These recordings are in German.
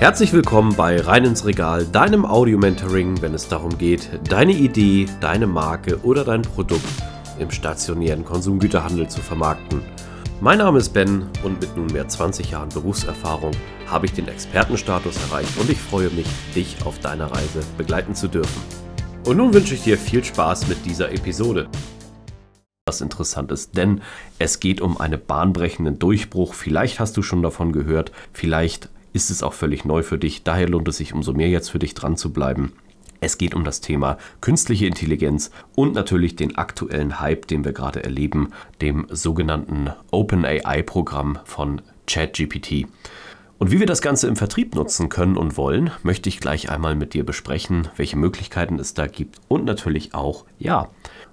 Herzlich willkommen bei Rein ins Regal, deinem Audio-Mentoring, wenn es darum geht, deine Idee, deine Marke oder dein Produkt im stationären Konsumgüterhandel zu vermarkten. Mein Name ist Ben und mit nunmehr 20 Jahren Berufserfahrung habe ich den Expertenstatus erreicht und ich freue mich, dich auf deiner Reise begleiten zu dürfen. Und nun wünsche ich dir viel Spaß mit dieser Episode. Was interessant ist, denn es geht um einen bahnbrechenden Durchbruch. Vielleicht hast du schon davon gehört, vielleicht ist es auch völlig neu für dich. Daher lohnt es sich umso mehr jetzt für dich dran zu bleiben. Es geht um das Thema künstliche Intelligenz und natürlich den aktuellen Hype, den wir gerade erleben, dem sogenannten OpenAI-Programm von ChatGPT. Und wie wir das Ganze im Vertrieb nutzen können und wollen, möchte ich gleich einmal mit dir besprechen, welche Möglichkeiten es da gibt und natürlich auch, ja,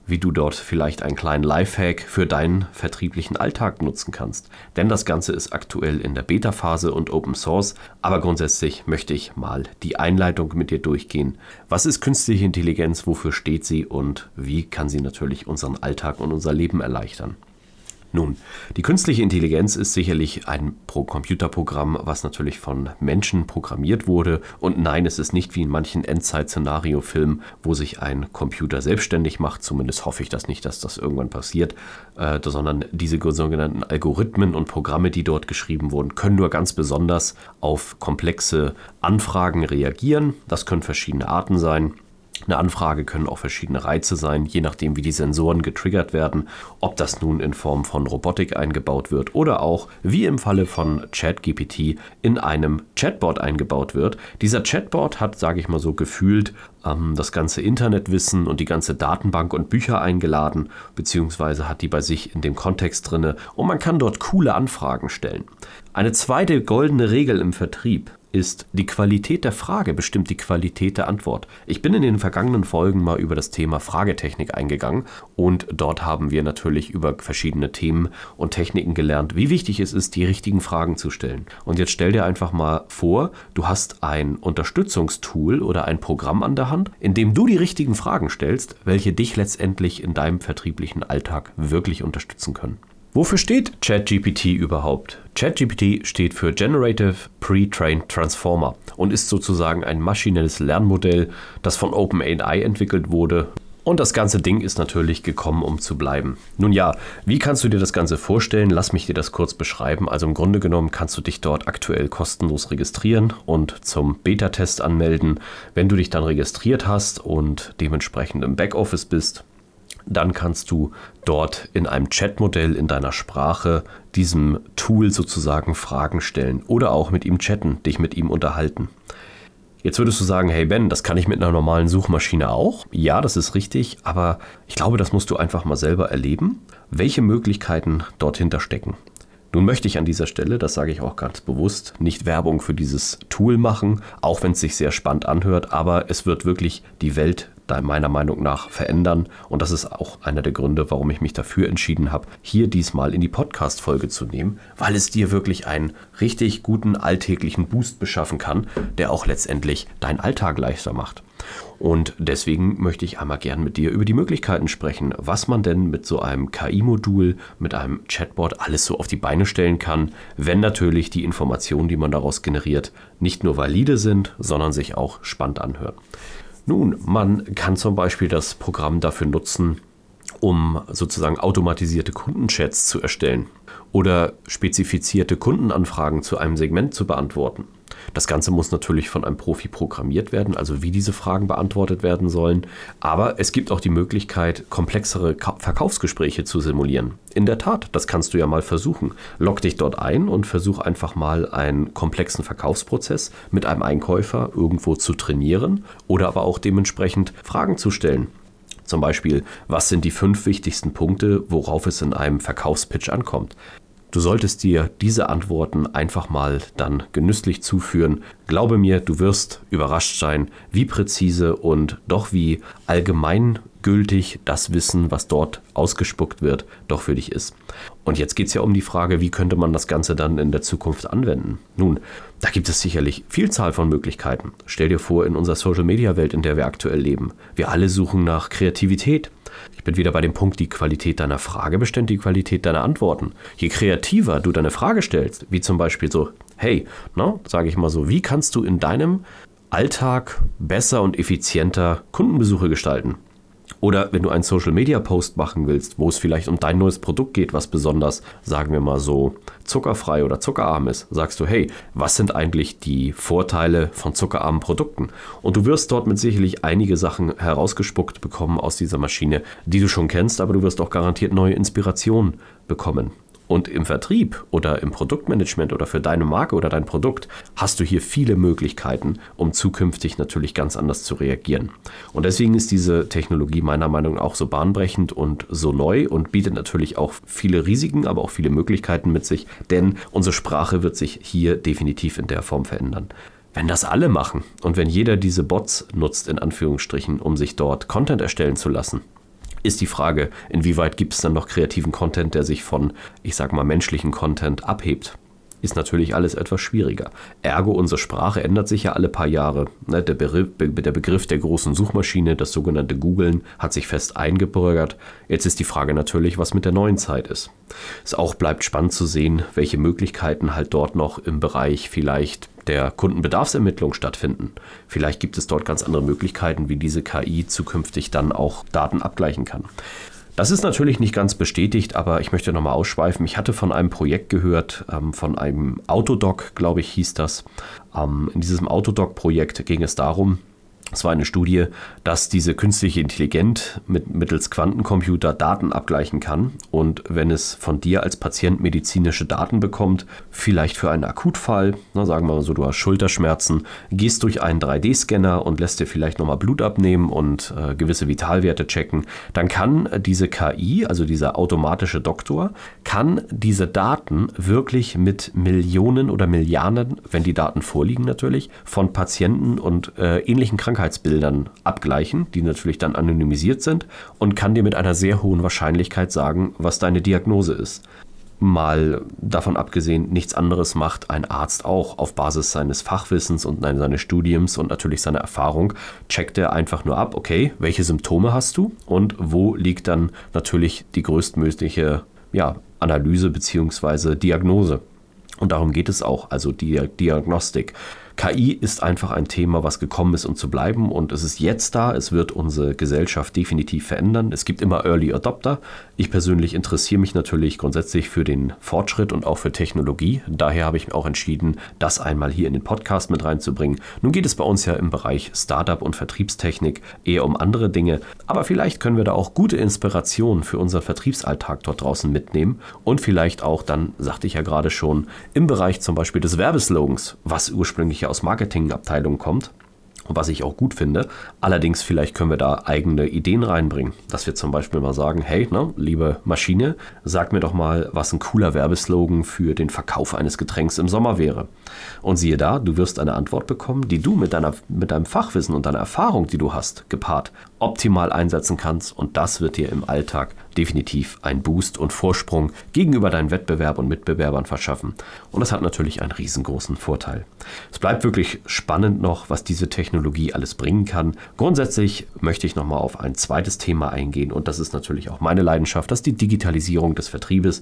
wie du dort vielleicht einen kleinen Lifehack für deinen vertrieblichen Alltag nutzen kannst. Denn das Ganze ist aktuell in der Beta-Phase und Open Source, aber grundsätzlich möchte ich mal die Einleitung mit dir durchgehen. Was ist künstliche Intelligenz, wofür steht sie und wie kann sie natürlich unseren Alltag und unser Leben erleichtern? Nun, die künstliche Intelligenz ist sicherlich ein Computerprogramm, was natürlich von Menschen programmiert wurde. Und nein, es ist nicht wie in manchen Endzeit-Szenario-Filmen, wo sich ein Computer selbstständig macht. Zumindest hoffe ich das nicht, dass das irgendwann passiert. Äh, sondern diese sogenannten Algorithmen und Programme, die dort geschrieben wurden, können nur ganz besonders auf komplexe Anfragen reagieren. Das können verschiedene Arten sein. Eine Anfrage können auch verschiedene Reize sein, je nachdem, wie die Sensoren getriggert werden, ob das nun in Form von Robotik eingebaut wird oder auch, wie im Falle von ChatGPT, in einem Chatbot eingebaut wird. Dieser Chatbot hat, sage ich mal so, gefühlt ähm, das ganze Internetwissen und die ganze Datenbank und Bücher eingeladen, beziehungsweise hat die bei sich in dem Kontext drinne und man kann dort coole Anfragen stellen. Eine zweite goldene Regel im Vertrieb ist, die Qualität der Frage bestimmt die Qualität der Antwort. Ich bin in den vergangenen Folgen mal über das Thema Fragetechnik eingegangen und dort haben wir natürlich über verschiedene Themen und Techniken gelernt, wie wichtig es ist, die richtigen Fragen zu stellen. Und jetzt stell dir einfach mal vor, du hast ein Unterstützungstool oder ein Programm an der Hand, in dem du die richtigen Fragen stellst, welche dich letztendlich in deinem vertrieblichen Alltag wirklich unterstützen können. Wofür steht ChatGPT überhaupt? ChatGPT steht für Generative Pre-Trained Transformer und ist sozusagen ein maschinelles Lernmodell, das von OpenAI entwickelt wurde. Und das ganze Ding ist natürlich gekommen, um zu bleiben. Nun ja, wie kannst du dir das Ganze vorstellen? Lass mich dir das kurz beschreiben. Also im Grunde genommen kannst du dich dort aktuell kostenlos registrieren und zum Beta-Test anmelden. Wenn du dich dann registriert hast und dementsprechend im Backoffice bist, dann kannst du dort in einem Chatmodell in deiner Sprache diesem Tool sozusagen Fragen stellen oder auch mit ihm chatten, dich mit ihm unterhalten. Jetzt würdest du sagen, hey Ben, das kann ich mit einer normalen Suchmaschine auch? Ja, das ist richtig, aber ich glaube, das musst du einfach mal selber erleben, welche Möglichkeiten dort hinter stecken. Nun möchte ich an dieser Stelle, das sage ich auch ganz bewusst, nicht Werbung für dieses Tool machen, auch wenn es sich sehr spannend anhört, aber es wird wirklich die Welt meiner Meinung nach verändern. Und das ist auch einer der Gründe, warum ich mich dafür entschieden habe, hier diesmal in die Podcast-Folge zu nehmen, weil es dir wirklich einen richtig guten alltäglichen Boost beschaffen kann, der auch letztendlich deinen Alltag leichter macht. Und deswegen möchte ich einmal gern mit dir über die Möglichkeiten sprechen, was man denn mit so einem KI-Modul, mit einem Chatbot alles so auf die Beine stellen kann, wenn natürlich die Informationen, die man daraus generiert, nicht nur valide sind, sondern sich auch spannend anhören. Nun, man kann zum Beispiel das Programm dafür nutzen, um sozusagen automatisierte Kundenchats zu erstellen oder spezifizierte Kundenanfragen zu einem Segment zu beantworten. Das Ganze muss natürlich von einem Profi programmiert werden, also wie diese Fragen beantwortet werden sollen. Aber es gibt auch die Möglichkeit, komplexere Verkaufsgespräche zu simulieren. In der Tat, das kannst du ja mal versuchen. Log dich dort ein und versuch einfach mal einen komplexen Verkaufsprozess mit einem Einkäufer irgendwo zu trainieren oder aber auch dementsprechend Fragen zu stellen. Zum Beispiel, was sind die fünf wichtigsten Punkte, worauf es in einem Verkaufspitch ankommt? Du solltest dir diese Antworten einfach mal dann genüsslich zuführen. Glaube mir, du wirst überrascht sein, wie präzise und doch wie allgemeingültig das Wissen, was dort ausgespuckt wird, doch für dich ist. Und jetzt geht es ja um die Frage, wie könnte man das Ganze dann in der Zukunft anwenden? Nun, da gibt es sicherlich Vielzahl von Möglichkeiten. Stell dir vor, in unserer Social-Media-Welt, in der wir aktuell leben, wir alle suchen nach Kreativität. Ich bin wieder bei dem Punkt, die Qualität deiner Frage bestimmt die Qualität deiner Antworten. Je kreativer du deine Frage stellst, wie zum Beispiel so, hey, ne, sage ich mal so, wie kannst du in deinem Alltag besser und effizienter Kundenbesuche gestalten? Oder wenn du einen Social Media Post machen willst, wo es vielleicht um dein neues Produkt geht, was besonders, sagen wir mal so, zuckerfrei oder zuckerarm ist, sagst du, hey, was sind eigentlich die Vorteile von zuckerarmen Produkten? Und du wirst dort mit sicherlich einige Sachen herausgespuckt bekommen aus dieser Maschine, die du schon kennst, aber du wirst auch garantiert neue Inspirationen bekommen. Und im Vertrieb oder im Produktmanagement oder für deine Marke oder dein Produkt hast du hier viele Möglichkeiten, um zukünftig natürlich ganz anders zu reagieren. Und deswegen ist diese Technologie meiner Meinung nach auch so bahnbrechend und so neu und bietet natürlich auch viele Risiken, aber auch viele Möglichkeiten mit sich, denn unsere Sprache wird sich hier definitiv in der Form verändern. Wenn das alle machen und wenn jeder diese Bots nutzt, in Anführungsstrichen, um sich dort Content erstellen zu lassen, ist die Frage, inwieweit gibt es dann noch kreativen Content, der sich von, ich sag mal, menschlichen Content abhebt. Ist natürlich alles etwas schwieriger. Ergo, unsere Sprache ändert sich ja alle paar Jahre. Ne, der, Begriff, der Begriff der großen Suchmaschine, das sogenannte Googlen, hat sich fest eingebürgert. Jetzt ist die Frage natürlich, was mit der neuen Zeit ist. Es auch bleibt spannend zu sehen, welche Möglichkeiten halt dort noch im Bereich vielleicht der Kundenbedarfsermittlung stattfinden. Vielleicht gibt es dort ganz andere Möglichkeiten, wie diese KI zukünftig dann auch Daten abgleichen kann. Das ist natürlich nicht ganz bestätigt, aber ich möchte nochmal ausschweifen. Ich hatte von einem Projekt gehört, ähm, von einem Autodoc, glaube ich, hieß das. Ähm, in diesem Autodoc-Projekt ging es darum, es war eine Studie, dass diese künstliche Intelligenz mit, mittels Quantencomputer Daten abgleichen kann. Und wenn es von dir als Patient medizinische Daten bekommt, vielleicht für einen Akutfall, na, sagen wir mal so, du hast Schulterschmerzen, gehst durch einen 3D-Scanner und lässt dir vielleicht nochmal Blut abnehmen und äh, gewisse Vitalwerte checken, dann kann diese KI, also dieser automatische Doktor, kann diese Daten wirklich mit Millionen oder Milliarden, wenn die Daten vorliegen natürlich, von Patienten und äh, ähnlichen Krankheiten Krankheitsbildern abgleichen, die natürlich dann anonymisiert sind, und kann dir mit einer sehr hohen Wahrscheinlichkeit sagen, was deine Diagnose ist. Mal davon abgesehen, nichts anderes macht ein Arzt auch auf Basis seines Fachwissens und seines Studiums und natürlich seiner Erfahrung. Checkt er einfach nur ab, okay, welche Symptome hast du und wo liegt dann natürlich die größtmögliche ja, Analyse bzw. Diagnose. Und darum geht es auch, also die Diagnostik. KI ist einfach ein Thema, was gekommen ist, um zu bleiben und es ist jetzt da. Es wird unsere Gesellschaft definitiv verändern. Es gibt immer Early Adopter. Ich persönlich interessiere mich natürlich grundsätzlich für den Fortschritt und auch für Technologie. Daher habe ich mir auch entschieden, das einmal hier in den Podcast mit reinzubringen. Nun geht es bei uns ja im Bereich Startup und Vertriebstechnik eher um andere Dinge, aber vielleicht können wir da auch gute Inspiration für unseren Vertriebsalltag dort draußen mitnehmen und vielleicht auch dann, sagte ich ja gerade schon, im Bereich zum Beispiel des Werbeslogans, was ursprünglich aus Marketingabteilungen kommt was ich auch gut finde. Allerdings vielleicht können wir da eigene Ideen reinbringen, dass wir zum Beispiel mal sagen, hey, ne, liebe Maschine, sag mir doch mal, was ein cooler Werbeslogan für den Verkauf eines Getränks im Sommer wäre. Und siehe da, du wirst eine Antwort bekommen, die du mit, deiner, mit deinem Fachwissen und deiner Erfahrung, die du hast, gepaart, optimal einsetzen kannst. Und das wird dir im Alltag definitiv einen Boost und Vorsprung gegenüber deinen Wettbewerb und Mitbewerbern verschaffen. Und das hat natürlich einen riesengroßen Vorteil. Es bleibt wirklich spannend noch, was diese Technologie alles bringen kann. Grundsätzlich möchte ich nochmal auf ein zweites Thema eingehen und das ist natürlich auch meine Leidenschaft, das ist die Digitalisierung des Vertriebes.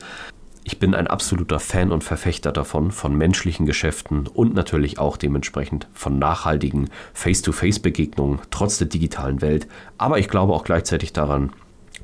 Ich bin ein absoluter Fan und Verfechter davon, von menschlichen Geschäften und natürlich auch dementsprechend von nachhaltigen Face-to-Face-Begegnungen trotz der digitalen Welt. Aber ich glaube auch gleichzeitig daran,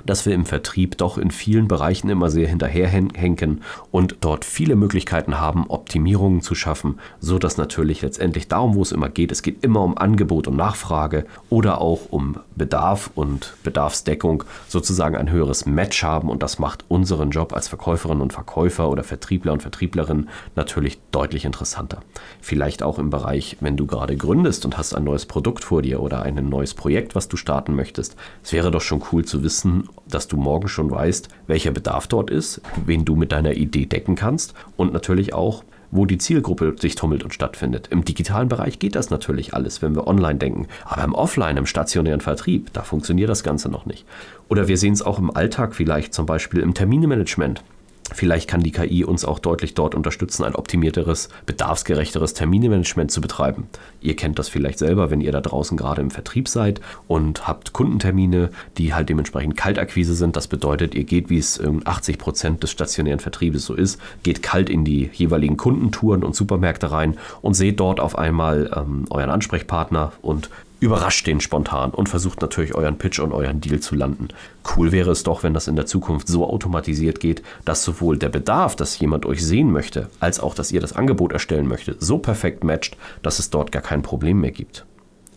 dass wir im Vertrieb doch in vielen Bereichen immer sehr hinterherhenken und dort viele Möglichkeiten haben, Optimierungen zu schaffen, so dass natürlich letztendlich darum, wo es immer geht, es geht immer um Angebot und Nachfrage oder auch um Bedarf und Bedarfsdeckung sozusagen ein höheres Match haben und das macht unseren Job als Verkäuferinnen und Verkäufer oder Vertriebler und Vertrieblerinnen natürlich deutlich interessanter. Vielleicht auch im Bereich, wenn du gerade gründest und hast ein neues Produkt vor dir oder ein neues Projekt, was du starten möchtest. Es wäre doch schon cool zu wissen, dass du morgen schon weißt, welcher Bedarf dort ist, wen du mit deiner Idee decken kannst und natürlich auch, wo die Zielgruppe sich tummelt und stattfindet. Im digitalen Bereich geht das natürlich alles, wenn wir online denken. Aber im Offline, im stationären Vertrieb, da funktioniert das Ganze noch nicht. Oder wir sehen es auch im Alltag vielleicht, zum Beispiel im Terminmanagement. Vielleicht kann die KI uns auch deutlich dort unterstützen, ein optimierteres, bedarfsgerechteres Terminmanagement zu betreiben. Ihr kennt das vielleicht selber, wenn ihr da draußen gerade im Vertrieb seid und habt Kundentermine, die halt dementsprechend Kaltakquise sind. Das bedeutet, ihr geht, wie es in 80 Prozent des stationären Vertriebes so ist, geht kalt in die jeweiligen Kundentouren und Supermärkte rein und seht dort auf einmal ähm, euren Ansprechpartner und überrascht den spontan und versucht natürlich euren Pitch und euren Deal zu landen. Cool wäre es doch, wenn das in der Zukunft so automatisiert geht, dass sowohl der Bedarf, dass jemand euch sehen möchte, als auch, dass ihr das Angebot erstellen möchtet, so perfekt matcht, dass es dort gar kein Problem mehr gibt.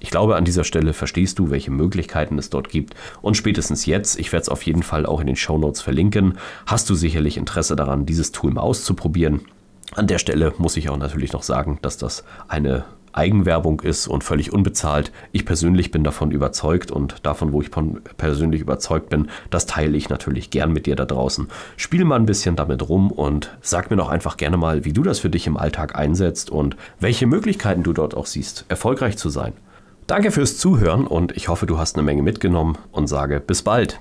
Ich glaube, an dieser Stelle verstehst du, welche Möglichkeiten es dort gibt. Und spätestens jetzt, ich werde es auf jeden Fall auch in den Show Notes verlinken, hast du sicherlich Interesse daran, dieses Tool mal auszuprobieren. An der Stelle muss ich auch natürlich noch sagen, dass das eine Eigenwerbung ist und völlig unbezahlt. Ich persönlich bin davon überzeugt und davon, wo ich persönlich überzeugt bin, das teile ich natürlich gern mit dir da draußen. Spiel mal ein bisschen damit rum und sag mir doch einfach gerne mal, wie du das für dich im Alltag einsetzt und welche Möglichkeiten du dort auch siehst, erfolgreich zu sein. Danke fürs Zuhören und ich hoffe, du hast eine Menge mitgenommen und sage bis bald.